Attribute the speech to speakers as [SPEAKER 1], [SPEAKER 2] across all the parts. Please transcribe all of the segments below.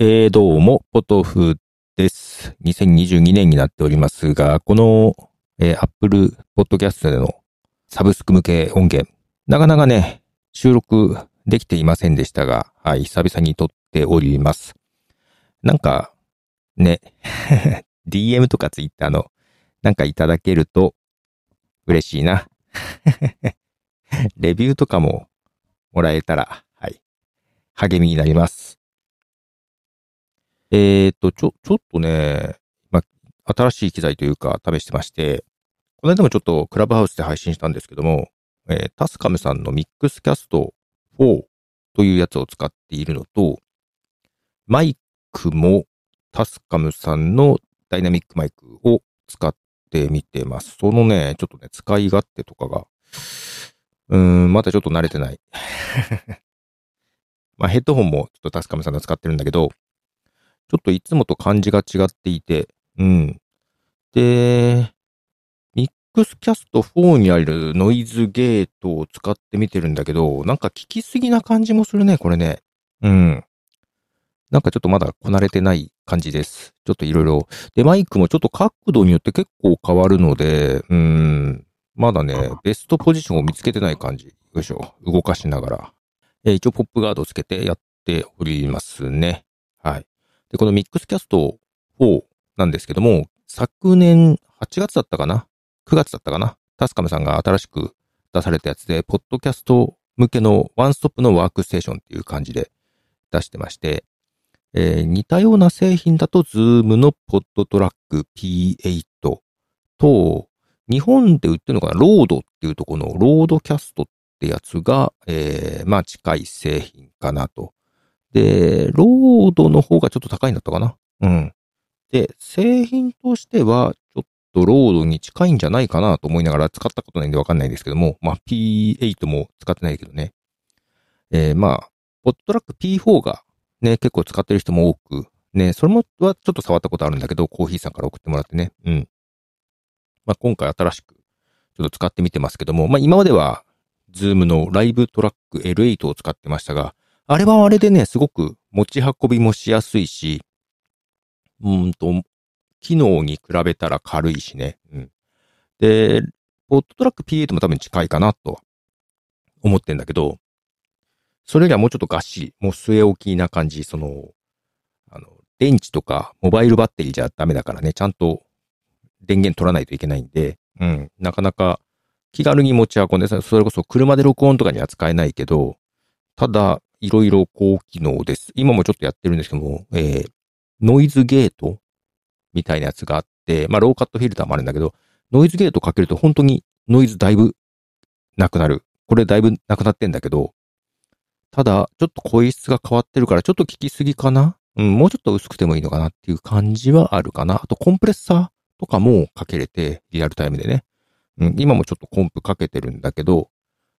[SPEAKER 1] えー、どうも、ポトフです。2022年になっておりますが、この、えー、Apple Podcast でのサブスク向け音源、なかなかね、収録できていませんでしたが、はい、久々に撮っております。なんか、ね、DM とか Twitter の、なんかいただけると嬉しいな。レビューとかももらえたら、はい、励みになります。えーと、ちょ、ちょっとね、ま、新しい機材というか試してまして、この間もちょっとクラブハウスで配信したんですけども、えータスカムさんのミックスキャスト4というやつを使っているのと、マイクもタスカムさんのダイナミックマイクを使ってみてます。そのね、ちょっとね、使い勝手とかが、うーん、まだちょっと慣れてない。まあ、ヘッドホンもちょっとタスカムさんの使ってるんだけど、ちょっといつもと感じが違っていて、うん。で、ミックスキャスト4にあるノイズゲートを使ってみてるんだけど、なんか聞きすぎな感じもするね、これね。うん。なんかちょっとまだこなれてない感じです。ちょっといろいろ。で、マイクもちょっと角度によって結構変わるので、うん。まだね、ベストポジションを見つけてない感じ。よいしょ。動かしながら。えー一応ポップガードをつけてやっておりますね。はい。で、このミックスキャスト4なんですけども、昨年8月だったかな ?9 月だったかな？タスカムさんが新しく出されたやつで、ポッドキャスト向けのワンストップのワークステーションっていう感じで出してまして、えー似たような製品だと、ズームのポッドトラック P8 と、日本で売ってるのかな？ RODE っていうとこの RODECast ってやつが、えーまあ近い製品かなと。で、 RODE の方がちょっと高いんだったかな？うん。で、製品としては、ちょっと RODE に近いんじゃないかなと思いながら使ったことないんでわかんないですけども、まあ P8 も使ってないけどね。えーまあ、 PodTrak P4 がね、結構使ってる人も多く、ね、それもはちょっと触ったことあるんだけど、コーヒーさんから送ってもらってね。うん。まあ今回新しくちょっと使ってみてますけども、まあ今までは、 ZOOM の LiveTrak L8 を使ってましたが、あれはあれでね、すごく持ち運びもしやすいし、うんと、機能に比べたら軽いしね。うん。で、 PodTrak P8 も多分近いかなと思ってんだけど、それよりはもうちょっとがっしり、もう据え置きな感じ、その、あの、電池とかモバイルバッテリーじゃダメだからね、ちゃんと電源取らないといけないんで、うん、なかなか気軽に持ち運んで、それこそ車で録音とかには使えないけど、ただ、いろいろ高機能です。今もちょっとやってるんですけども、えー、ノイズゲートみたいなやつがあって、まあ、ローカットフィルターもあるんだけど、ノイズゲートかけると本当にノイズだいぶなくなる。これだいぶなくなってんだけど、ただ、ちょっと声質が変わってるから、ちょっと聞きすぎかな？うん、もうちょっと薄くてもいいのかなっていう感じはあるかな。あと、コンプレッサーとかもかけれて、リアルタイムでね。うん、今もちょっとコンプかけてるんだけど、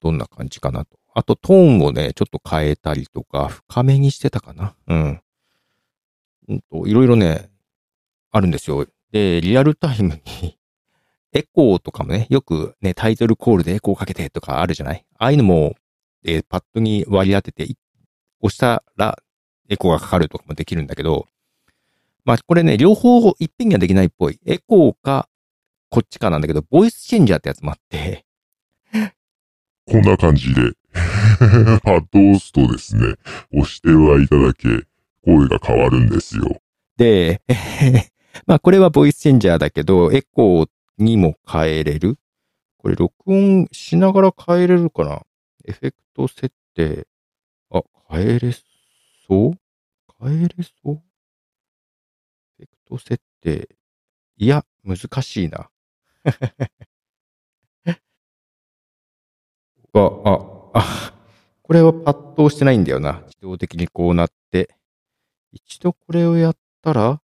[SPEAKER 1] どんな感じかなと。あと、トーンをね、ちょっと変えたりとか、深めにしてたかな。うん。うんと、いろいろね、あるんですよ。で、リアルタイムに、エコーとかもね、よくね、タイトルコールでエコーかけてとかあるじゃない？ああいうのも、えーパッドに割り当てて、押したらエコーがかかるとかもできるんだけど、まあこれね、両方いっぺんにはできないっぽい。エコーか、こっちかなんだけど、ボイスチェンジャーってやつもあって、
[SPEAKER 2] こんな感じで、パッドを押すとですね、押してる間だけ、声が変わるんですよ。
[SPEAKER 1] で、まあこれはボイスチェンジャーだけど、エコーにも変えれる？これ録音しながら変えれるかな？エフェクト設定。あ、変えれそう？変えれそう？エフェクト設定。いや、難しいな。あ、あ、あ、これはパッと押してないんだよな。自動的にこうなって。一度これをやったら、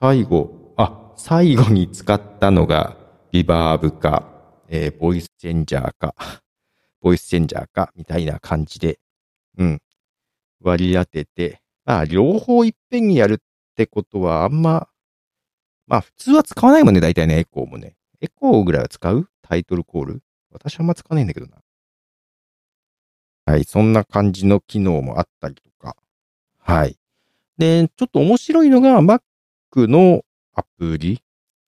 [SPEAKER 1] 最後、あ、最後に使ったのが、リバーブか、えーボイスチェンジャーか、ボイスチェンジャーか、みたいな感じで、うん、割り当てて、まあ、両方いっぺんにやるってことは、あんま、まあ、普通は使わないもんね、大体ね、エコーもね。エコーぐらいは使う？タイトルコール？私あんま使わないんだけどな。はい、そんな感じの機能もあったりとか。はい。で、ちょっと面白いのが Mac のアプリ、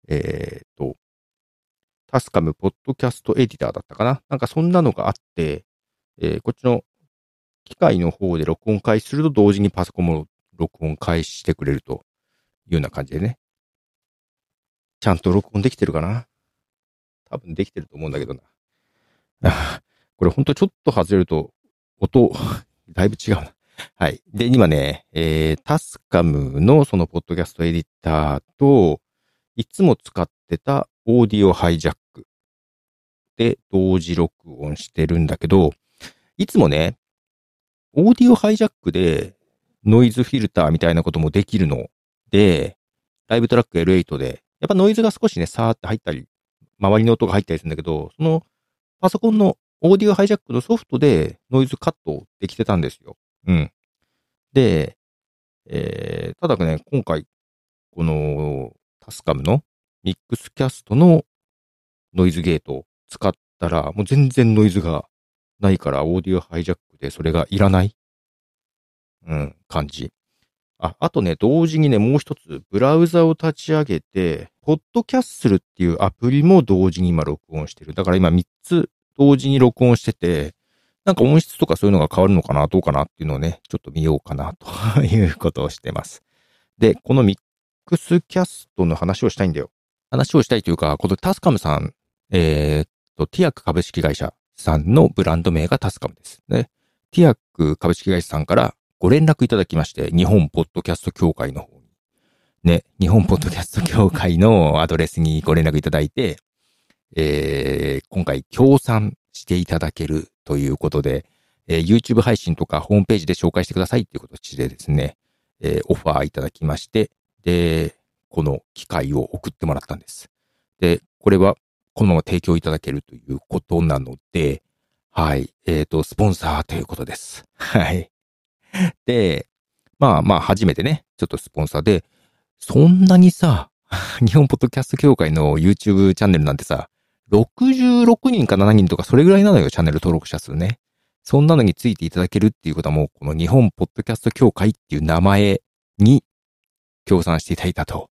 [SPEAKER 1] えっ、と、タスカムポッドキャストエディターだったかななんかそんなのがあって、えーこっちの機械の方で録音開始すると同時にパソコンも録音開始してくれるというような感じでね。ちゃんと録音できてるかな多分できてると思うんだけどな。これほんとちょっと外れると音、だいぶ違うな。はい。で、今ね、えー、タスカムのそのポッドキャストエディターと、いつも使ってたオーディオハイジャックで同時録音してるんだけど、いつもね、オーディオハイジャックでノイズフィルターみたいなこともできるので、ライブトラック L8 で、やっぱノイズが少しね、さーって入ったり、周りの音が入ったりするんだけど、そのパソコンのオーディオハイジャックのソフトでノイズカットできてたんですよ。うん。で、えー、ただね、今回、このタスカムのミックスキャストのノイズゲートを使ったら、もう全然ノイズがないから、オーディオハイジャックでそれがいらない、うん、感じ。あ、あとね、同時にね、もう一つ、ブラウザを立ち上げて、ポッドキャッスルっていうアプリも同時に今録音してる。だから今3つ同時に録音してて、なんか音質とかそういうのが変わるのかな、どうかなっていうのをね、ちょっと見ようかな、と いうことをしてます。で、このミックスキャストの話をしたいんだよ。話をしたいというか、このタスカムさん、えーっと、ティアック株式会社さんのブランド名がタスカムですね。ティアック株式会社さんからご連絡いただきまして、日本ポッドキャスト協会の方に。ね、日本ポッドキャスト協会のアドレスにご連絡いただいて、えー、今回協賛していただけるということで、えー YouTube 配信とかホームページで紹介してくださいっていう形でですね、えーオファーいただきまして、で、この機会を送ってもらったんです。で、これはこのまま提供いただけるということなので、はい、えっ、と、スポンサーということです。はい。で、まあまあ、初めてね、ちょっとスポンサーで、そんなにさ、日本ポッドキャスト協会の YouTube チャンネルなんてさ、66人か7人とかそれぐらいなのよ、チャンネル登録者数ね。そんなのについていただけるっていうことはもう、この日本ポッドキャスト協会っていう名前に協賛していただいたと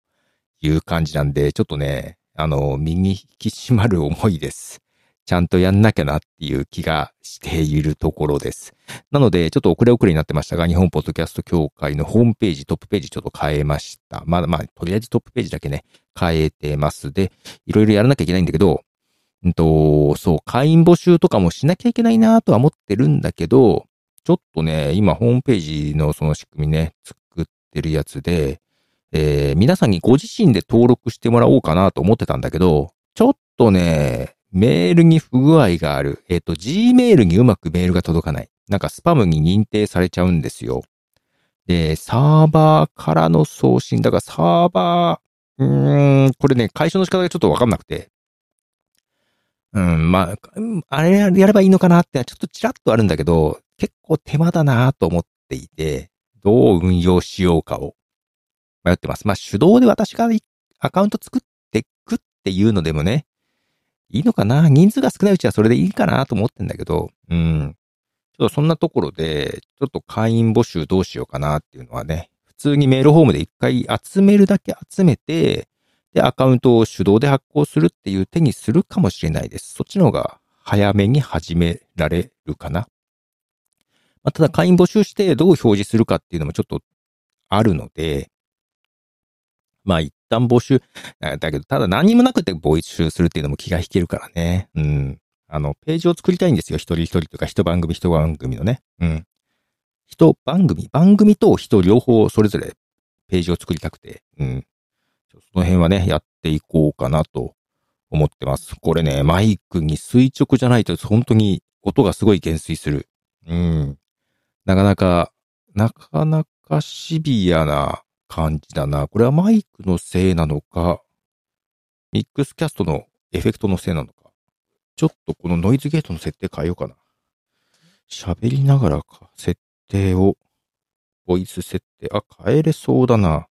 [SPEAKER 1] いう感じなんで、ちょっとね、あの、身に引き締まる思いです。ちゃんとやんなきゃなっていう気がしているところです。なので、ちょっと遅れ遅れになってましたが、日本ポッドキャスト協会のホームページ、トップページちょっと変えました。まだまあ、とりあえずトップページだけね、変えてます。で、いろいろやらなきゃいけないんだけど、うんと、そう、会員募集とかもしなきゃいけないなとは思ってるんだけど、ちょっとね、今ホームページのその仕組みね、作ってるやつで、えー皆さんにご自身で登録してもらおうかなと思ってたんだけど、ちょっとね、メールに不具合がある。えっ、と、Gmail にうまくメールが届かない。なんかスパムに認定されちゃうんですよ。で、サーバーからの送信。だからサーバー、うーん、これね、解消の仕方がちょっとわかんなくて。うん、まあ、あれやればいいのかなって、ちょっとちらっとあるんだけど、結構手間だなと思っていて、どう運用しようかを迷ってます。まあ、手動で私がアカウント作っていくっていうのでもね、いいのかな？人数が少ないうちはそれでいいかなと思ってんだけど、うん。ちょっとそんなところで、ちょっと会員募集どうしようかなっていうのはね、普通にメールフォームで一回集めるだけ集めて、で、アカウントを手動で発行するっていう手にするかもしれないです。そっちの方が早めに始められるかな。まあ、ただ会員募集してどう表示するかっていうのもちょっとあるので、まあ一旦募集、だけど、ただ何もなくて募集するっていうのも気が引けるからね。うん。あの、ページを作りたいんですよ。一人一人とか、一番組一番組のね。うん。一番組、番組と人両方それぞれページを作りたくて、うん。その辺はね、やっていこうかなと思ってます。これね、マイクに垂直じゃないと本当に音がすごい減衰する。うん。なかなか、なかなかシビアな感じだな。これはマイクのせいなのか、ミックスキャストのエフェクトのせいなのか。ちょっとこのノイズゲートの設定変えようかな。喋りながらか、設定を、ボイス設定、あ、変えれそうだな。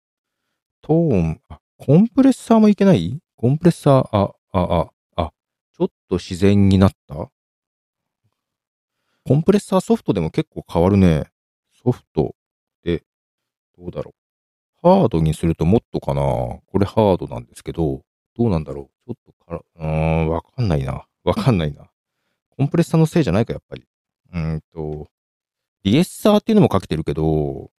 [SPEAKER 1] トーン、あ、コンプレッサーもいけない？コンプレッサー、あ、あ、あ、あ、ちょっと自然になった？コンプレッサーソフトでも結構変わるね。ソフトで、どうだろう？ハードにするともっとかな？これハードなんですけど、どうなんだろう？ちょっとから、うーん、わかんないな。わかんないな。コンプレッサーのせいじゃないか、やっぱり。うーんと、リエッサーっていうのもかけてるけど、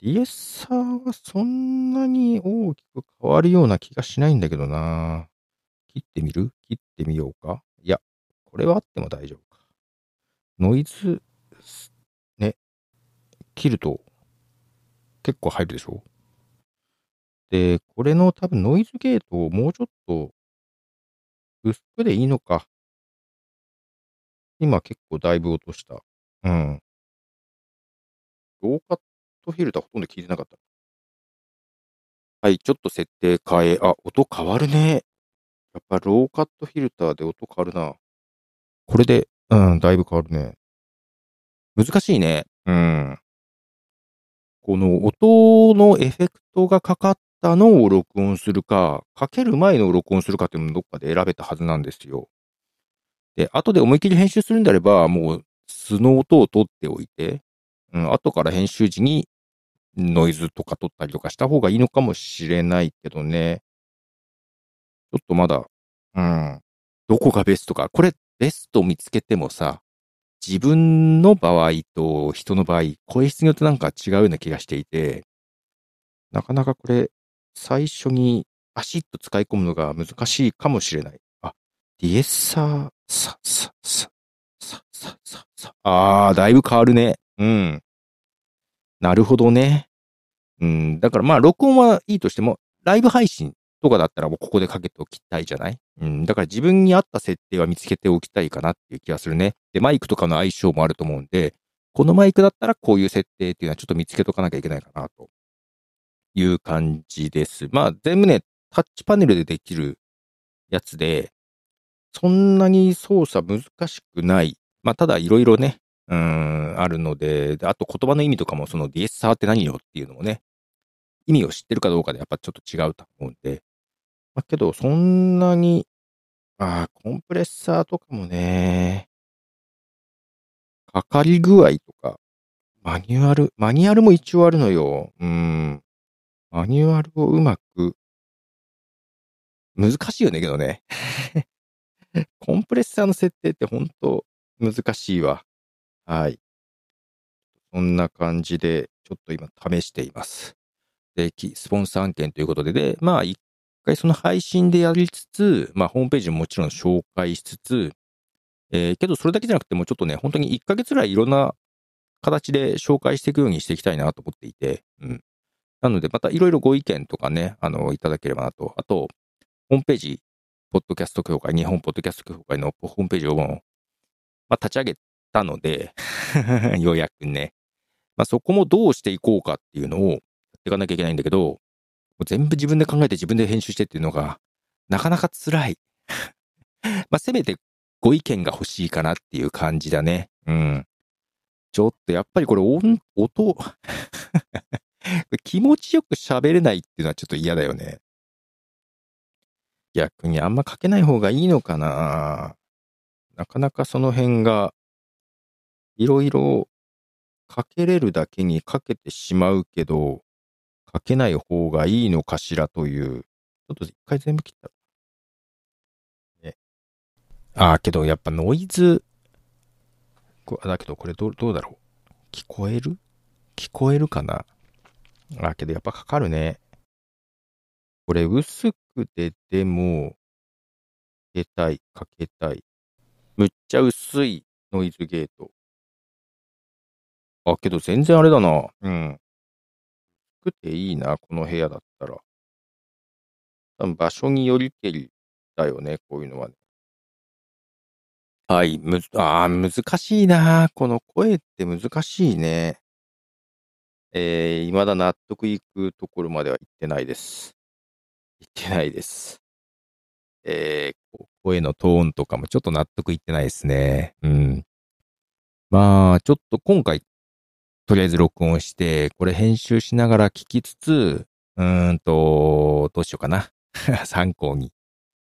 [SPEAKER 1] リエッサーはそんなに大きく変わるような気がしないんだけどな。切ってみる？切ってみようか？いや、これはあっても大丈夫か。ノイズ、ね、切ると結構入るでしょ？で、これの多分ノイズゲートをもうちょっと薄くでいいのか。今結構だいぶ落とした。うん。ローカットフィルターほとんど聞いてなかった。はい、ちょっと設定変え、あ、音変わるね。やっぱローカットフィルターで音変わるな。これで、うん、だいぶ変わるね。難しいね。うん。この音のエフェクトがかかったのを録音するか、かける前のを録音するかっていうのもどっかで選べたはずなんですよ。で、後で思いっきり編集するんであれば、もう素の音を取っておいて、うん、後から編集時にノイズとか取ったりとかした方がいいのかもしれないけどね。ちょっとまだ、うん、どこがベストか。これ、ベスト見つけてもさ、自分の場合と人の場合、声質によってなんか違うような気がしていて、なかなかこれ、最初にバシッと使い込むのが難しいかもしれない。あ、ディエッサー、さ、さ、さ、さ、さ、さ、さ、あー、だいぶ変わるね。うん。なるほどね。うん、だからまあ、録音はいいとしても、ライブ配信とかだったらもうここでかけておきたいじゃない？うん。だから自分に合った設定は見つけておきたいかなっていう気がするね。で、マイクとかの相性もあると思うんで、このマイクだったらこういう設定っていうのはちょっと見つけとかなきゃいけないかなという感じです。まあ、全部ね、タッチパネルでできるやつで、そんなに操作難しくない。まあ、ただいろいろね、うん、あるので、であと言葉の意味とかもそのディエッサーって何よっていうのもね、意味を知ってるかどうかでやっぱちょっと違うと思うんで、まあ、けど、そんなに、ああ、コンプレッサーとかもね、かかり具合とか、マニュアル、マニュアルも一応あるのよ。うん。マニュアルをうまく、難しいよね、けどね。コンプレッサーの設定って本当難しいわ。はい。そんな感じで、ちょっと今試しています。で、スポンサー案件ということで、で、まあ、一回その配信でやりつつ、まあ、ホームページももちろん紹介しつつ、えー、けどそれだけじゃなくてもちょっとね、本当に1ヶ月ぐらいいろんな形で紹介していくようにしていきたいなと思っていて、うん。なので、またいろいろご意見とかね、あの、いただければなと。あと、ホームページ、ポッドキャスト協会、日本ポッドキャスト協会のホームページを、まあ、立ち上げたので ようやくね。まあ、そこもどうしていこうかっていうのをやっていかなきゃいけないんだけど、全部自分で考えて自分で編集してっていうのが、なかなか辛い。まあ、せめてご意見が欲しいかなっていう感じだね。うん。ちょっとやっぱりこれ音、音 気持ちよく喋れないっていうのはちょっと嫌だよね。逆にあんまかけない方がいいのかななかなかその辺が、いろいろかけれるだけにかけてしまうけど、かけない方がいいのかしらという。ちょっと一回全部切ったら。ね。ああ、けどやっぱノイズ、だけどこれどどうだろう聞こえる？聞こえるかな？あ、けどやっぱかかるね。これ薄くてでも、かけたい、かけたい。むっちゃ薄いノイズゲート。あ、けど全然あれだな。うん。くていいな、この部屋だったら。多分場所によりけりだよね、こういうのはね。はい、むず、ああ、難しいな。この声って難しいね。えー、未だ納得いくところまでは行ってないです。行ってないです。えー、声のトーンとかもちょっと納得いってないですね。うん。まあ、ちょっと今回、とりあえず録音して、これ編集しながら聞きつつ、うーんと、どうしようかな。参考に。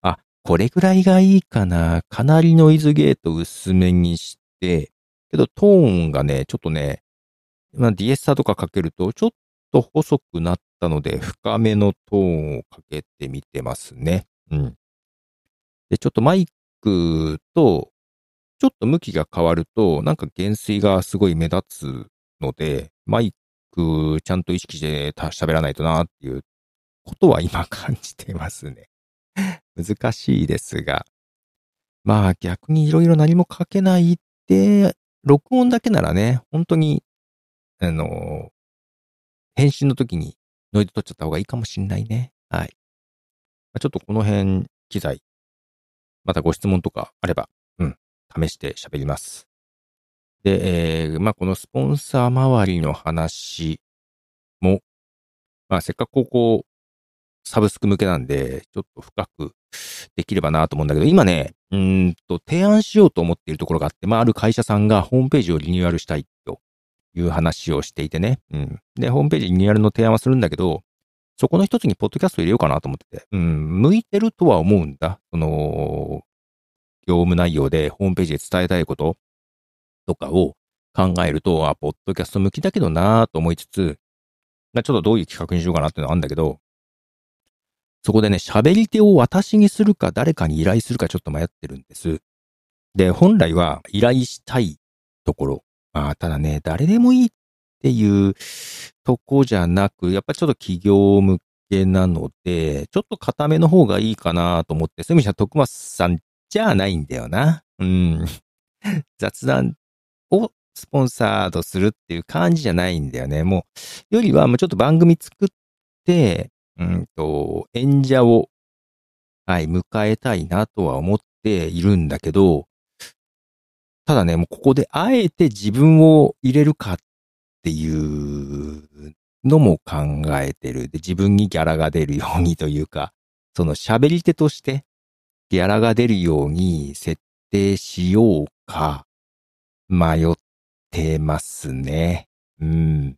[SPEAKER 1] あ、これぐらいがいいかな。かなりノイズゲート薄めにして、けどトーンがね、ちょっとね、まあ、ディエッサーとかかけると、ちょっと細くなったので、深めのトーンをかけてみてますね。うん。で、ちょっとマイクと、ちょっと向きが変わると、なんか減衰がすごい目立つので、マイクちゃんと意識して喋らないとなっていうことは今 感じてますね。難しいですが。まあ逆にいろいろ何も書けないって、録音だけならね、本当に、あの、編集の時にノイズ取っちゃった方がいいかもしんないね。はい。ちょっとこの辺、機材、またご質問とかあれば、うん、試して喋ります。で、えー、まあこのスポンサー周りの話も、まあせっかくここ、サブスク向けなんで、ちょっと深くできればなと思うんだけど、今ね、うんと、提案しようと思っているところがあって、まあある会社さんがホームページをリニューアルしたいという話をしていてね。うん。で、ホームページリニューアルの提案はするんだけど、そこの一つにポッドキャスト入れようかなと思ってて、うん、向いてるとは思うんだ。その、業務内容でホームページで伝えたいこととかを考えると、あ、ポッドキャスト向きだけどなぁと思いつつ、ちょっとどういう企画にしようかなっていうのがあるんだけど、そこでね、喋り手を私にするか誰かに依頼するかちょっと迷ってるんです。で、本来は依頼したいところ。まあ、ただね、誰でもいいっていうとこじゃなく、やっぱちょっと企業向けなので、ちょっと固めの方がいいかなと思って、そういう意味じゃ徳松さんじゃないんだよな。うん。雑談スポンサードするっていう感じじゃないんだよね。もう、よりはもうちょっと番組作って、うんと、演者を、はい、迎えたいなとは思っているんだけど、ただね、もうここであえて自分を入れるかっていうのも考えてる。で、自分にギャラが出るようにというか、その喋り手としてギャラが出るように設定しようか、迷っててますね。うん。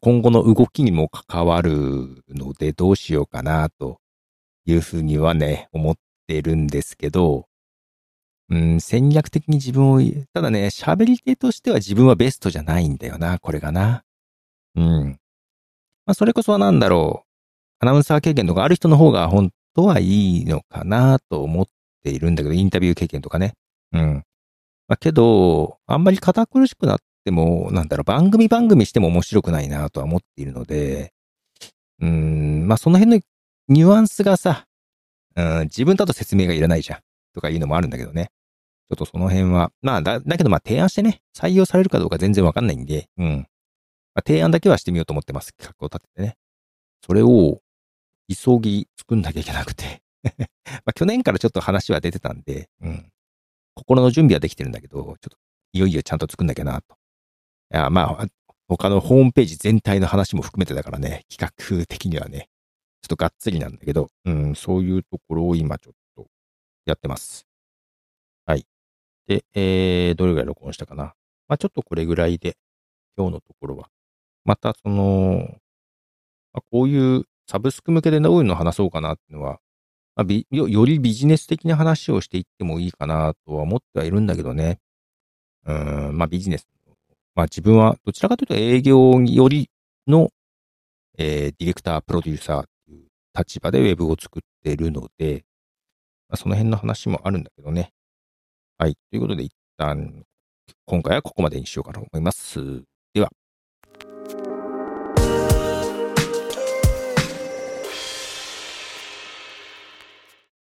[SPEAKER 1] 今後の動きにも関わるのでどうしようかなというふうにはね、思ってるんですけど、うん、戦略的に自分を、ただね、喋り手としては自分はベストじゃないんだよな、これがな。うん。まあ、それこそはなんだろう。アナウンサー経験とかある人の方が本当はいいのかなと思っているんだけど、インタビュー経験とかね。うん。まあ、けど、あんまり堅苦しくなっても、なんだろう、番組番組しても面白くないなとは思っているので、うん、まあ、その辺のニュアンスがさ、うん、自分だと説明がいらないじゃん。とかいうのもあるんだけどね。ちょっとその辺は、まあ、だ、だけどまあ提案してね、採用されるかどうか全然わかんないんで、うん。まあ、提案だけはしてみようと思ってます。企画を立ててね。それを、急ぎ作んなきゃいけなくて まあ、去年からちょっと話は出てたんで、うん。心の準備はできてるんだけど、ちょっと、いよいよちゃんと作んなきゃなと。いや、まあ、他のホームページ全体の話も含めてだからね、企画的にはね、ちょっとがっつりなんだけど、うん、そういうところを今ちょっとやってます。はい。で、えー、どれぐらい録音したかな。まあちょっとこれぐらいで、今日のところは。またその、まあ、こういうサブスク向けでどういの話そうかなっていうのは、まあ、よよりビジネス的な話をしていってもいいかなとは思ってはいるんだけどね。うん、まあビジネス。まあ自分はどちらかというと営業よりの、えー、ディレクター、プロデューサーという立場でウェブを作っているので、まあ、その辺の話もあるんだけどね。はい。ということで一旦、今回はここまでにしようかと思います。では。